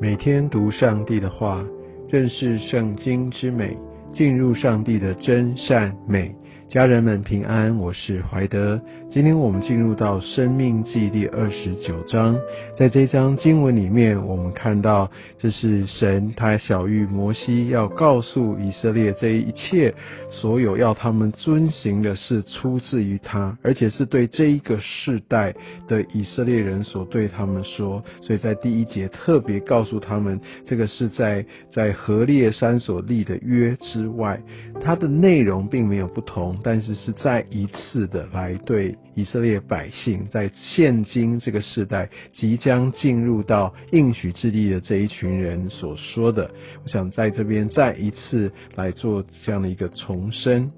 每天读上帝的话，认识圣经之美，进入上帝的真善美。家人们平安，我是怀德。今天我们进入到《生命记》第二十九章，在这章经文里面，我们看到这是神他小谕摩西要告诉以色列这一切所有要他们遵行的是出自于他，而且是对这一个世代的以色列人所对他们说。所以在第一节特别告诉他们，这个是在在何烈山所立的约之外，它的内容并没有不同。但是是再一次的来对以色列百姓，在现今这个时代即将进入到应许之地的这一群人所说的，我想在这边再一次来做这样的一个重申，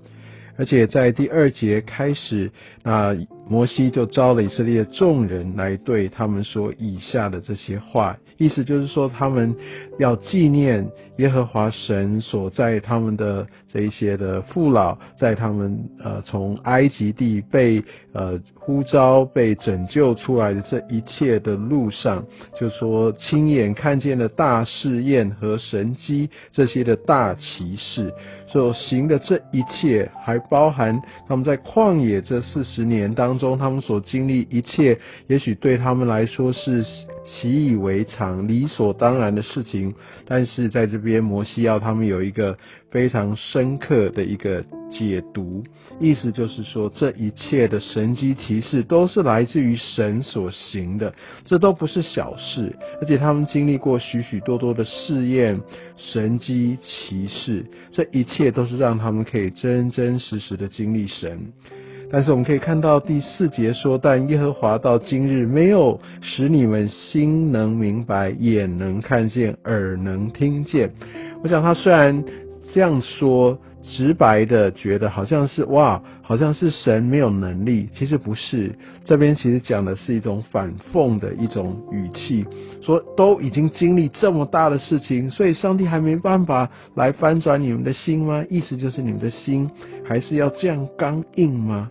而且在第二节开始，那摩西就招了以色列众人来对他们说以下的这些话，意思就是说他们要纪念耶和华神所在他们的。这一些的父老，在他们呃从埃及地被呃呼召、被拯救出来的这一切的路上，就说亲眼看见了大试验和神机这些的大奇事所行的这一切，还包含他们在旷野这四十年当中，他们所经历一切，也许对他们来说是习以为常、理所当然的事情，但是在这边摩西要他们有一个。非常深刻的一个解读，意思就是说，这一切的神机骑士都是来自于神所行的，这都不是小事，而且他们经历过许许多多的试验，神机骑士，这一切都是让他们可以真真实实的经历神。但是我们可以看到第四节说，但耶和华到今日没有使你们心能明白，眼能看见，耳能听见。我想他虽然。这样说，直白的觉得好像是哇，好像是神没有能力。其实不是，这边其实讲的是一种反讽的一种语气，说都已经经历这么大的事情，所以上帝还没办法来翻转你们的心吗？意思就是你们的心还是要这样刚硬吗？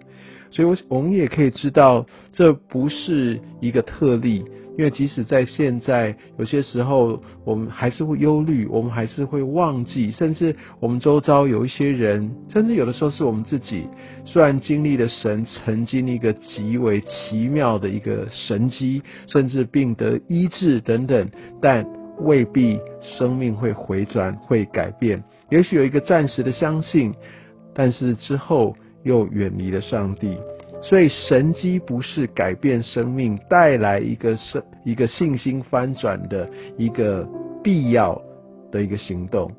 所以，我我们也可以知道，这不是一个特例。因为即使在现在，有些时候我们还是会忧虑，我们还是会忘记，甚至我们周遭有一些人，甚至有的时候是我们自己，虽然经历了神曾经一个极为奇妙的一个神迹，甚至病得医治等等，但未必生命会回转、会改变。也许有一个暂时的相信，但是之后又远离了上帝。所以神机不是改变生命、带来一个生一个信心翻转的一个必要的一个行动，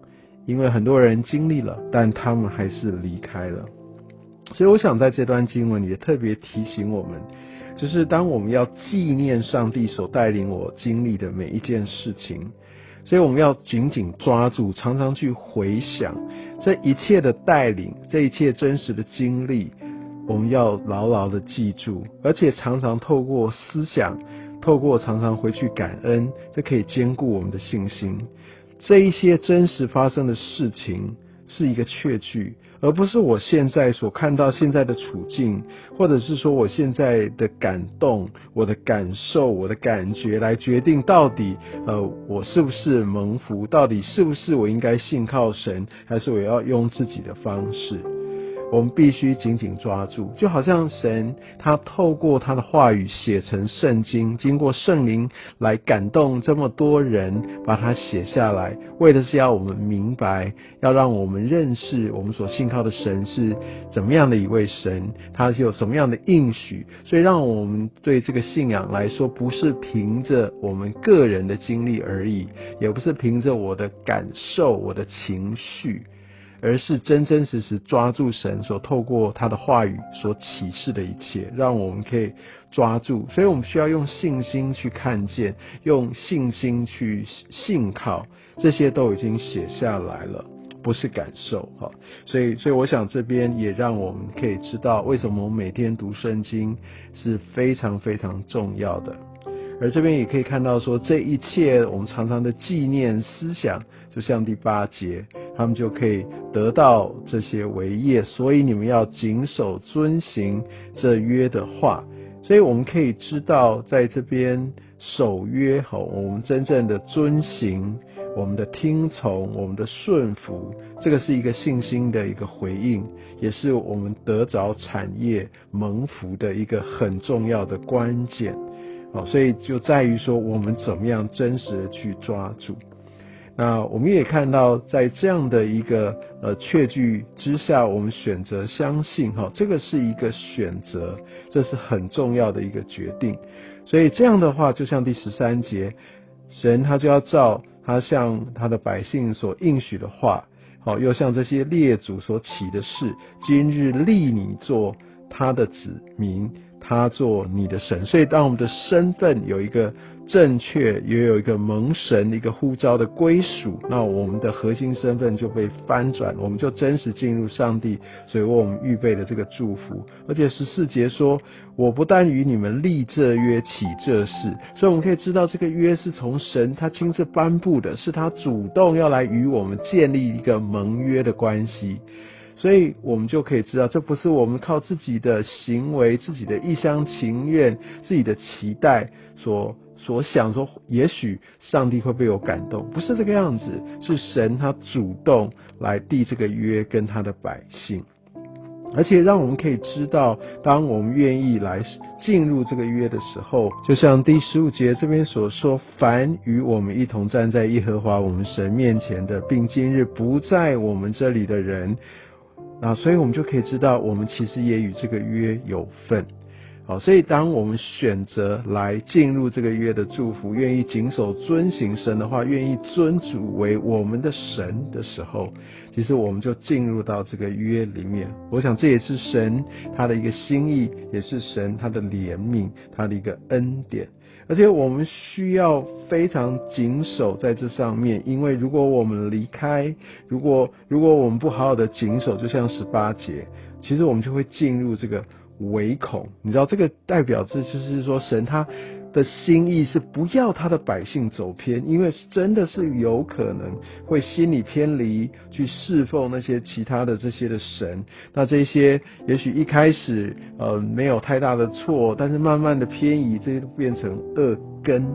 因为很多人经历了，但他们还是离开了。所以我想在这段经文也特别提醒我们，就是当我们要纪念上帝所带领我经历的每一件事情，所以我们要紧紧抓住，常常去回想这一切的带领，这一切真实的经历。我们要牢牢的记住，而且常常透过思想，透过常常回去感恩，这可以兼顾我们的信心。这一些真实发生的事情是一个确据，而不是我现在所看到现在的处境，或者是说我现在的感动、我的感受、我的感觉来决定到底，呃，我是不是蒙福，到底是不是我应该信靠神，还是我要用自己的方式。我们必须紧紧抓住，就好像神他透过他的话语写成圣经，经过圣灵来感动这么多人，把它写下来，为的是要我们明白，要让我们认识我们所信靠的神是怎么样的一位神，他是有什么样的应许，所以让我们对这个信仰来说，不是凭着我们个人的经历而已，也不是凭着我的感受、我的情绪。而是真真实实抓住神所透过他的话语所启示的一切，让我们可以抓住。所以我们需要用信心去看见，用信心去信靠，这些都已经写下来了，不是感受哈。所以，所以我想这边也让我们可以知道，为什么我们每天读圣经是非常非常重要的。而这边也可以看到说，这一切我们常常的纪念思想，就像第八节。他们就可以得到这些为业，所以你们要谨守遵行这约的话。所以我们可以知道，在这边守约，好，我们真正的遵行，我们的听从，我们的顺服，这个是一个信心的一个回应，也是我们得着产业蒙福的一个很重要的关键。好，所以就在于说，我们怎么样真实的去抓住。那我们也看到，在这样的一个呃确据之下，我们选择相信，哈，这个是一个选择，这是很重要的一个决定。所以这样的话，就像第十三节，神他就要照他向他的百姓所应许的话，好，又像这些列祖所起的事，今日立你做他的子民。他做你的神，所以当我们的身份有一个正确，也有一个蒙神一个呼召的归属，那我们的核心身份就被翻转，我们就真实进入上帝所以为我们预备的这个祝福。而且十四节说，我不但与你们立这约起这事，所以我们可以知道这个约是从神他亲自颁布的，是他主动要来与我们建立一个盟约的关系。所以我们就可以知道，这不是我们靠自己的行为、自己的一厢情愿、自己的期待所所想说，也许上帝会被我感动，不是这个样子，是神他主动来递这个约跟他的百姓，而且让我们可以知道，当我们愿意来进入这个约的时候，就像第十五节这边所说，凡与我们一同站在耶和华我们神面前的，并今日不在我们这里的人。啊，所以我们就可以知道，我们其实也与这个约有份。好，所以当我们选择来进入这个约的祝福，愿意谨守遵行神的话，愿意尊主为我们的神的时候，其实我们就进入到这个约里面。我想这也是神他的一个心意，也是神他的怜悯，他的一个恩典。而且我们需要非常谨守在这上面，因为如果我们离开，如果如果我们不好好的谨守，就像十八节，其实我们就会进入这个唯恐。你知道，这个代表这就是说，神他。的心意是不要他的百姓走偏，因为真的是有可能会心理偏离，去侍奉那些其他的这些的神。那这些也许一开始呃没有太大的错，但是慢慢的偏移，这些都变成恶根。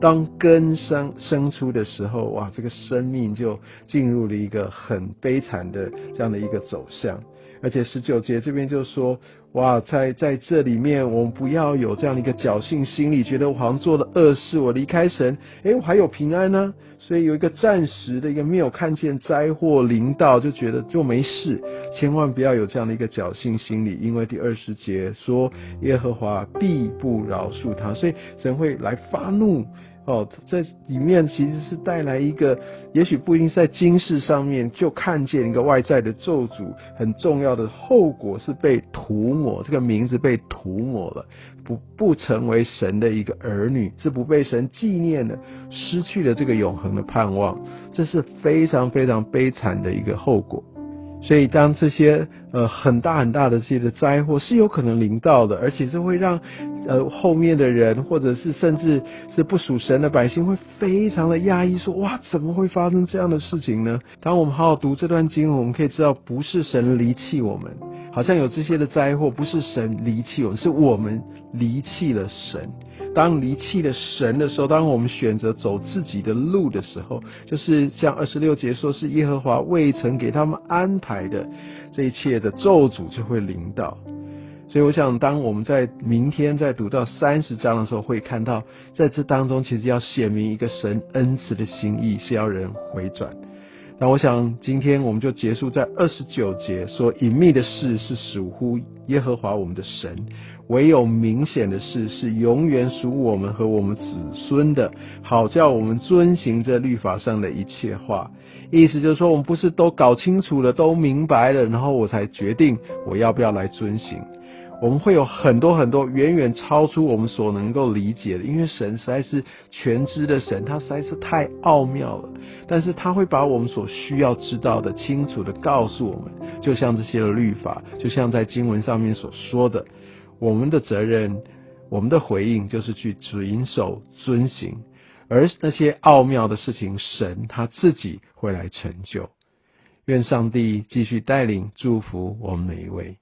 当根生生出的时候，哇，这个生命就进入了一个很悲惨的这样的一个走向。而且十九节这边就说。哇，在在这里面，我们不要有这样的一个侥幸心理，觉得我好像做了恶事，我离开神，哎，我还有平安呢。所以有一个暂时的一个没有看见灾祸临到，就觉得就没事。千万不要有这样的一个侥幸心理，因为第二十节说耶和华必不饶恕他，所以神会来发怒。哦，在里面其实是带来一个，也许不一定在今世上面就看见一个外在的咒诅，很重要的后果是被涂抹，这个名字被涂抹了，不不成为神的一个儿女，是不被神纪念的，失去了这个永恒的盼望，这是非常非常悲惨的一个后果。所以，当这些呃很大很大的这些的灾祸是有可能临到的，而且是会让呃后面的人，或者是甚至是不属神的百姓，会非常的压抑，说哇，怎么会发生这样的事情呢？当我们好好读这段经文，我们可以知道，不是神离弃我们，好像有这些的灾祸，不是神离弃我们，是我们离弃了神。当离弃了神的时候，当我们选择走自己的路的时候，就是像二十六节说，是耶和华未曾给他们安排的这一切的咒诅就会临到。所以，我想，当我们在明天在读到三十章的时候，会看到在这当中，其实要显明一个神恩慈的心意，是要人回转。那我想，今天我们就结束在二十九节，说隐秘的事是属乎耶和华我们的神，唯有明显的事是永远属我们和我们子孙的，好叫我们遵行这律法上的一切话。意思就是说，我们不是都搞清楚了、都明白了，然后我才决定我要不要来遵行。我们会有很多很多远远超出我们所能够理解的，因为神实在是全知的神，他实在是太奥妙了。但是他会把我们所需要知道的清楚的告诉我们，就像这些的律法，就像在经文上面所说的，我们的责任，我们的回应就是去遵守遵行，而那些奥妙的事情，神他自己会来成就。愿上帝继续带领祝福我们每一位。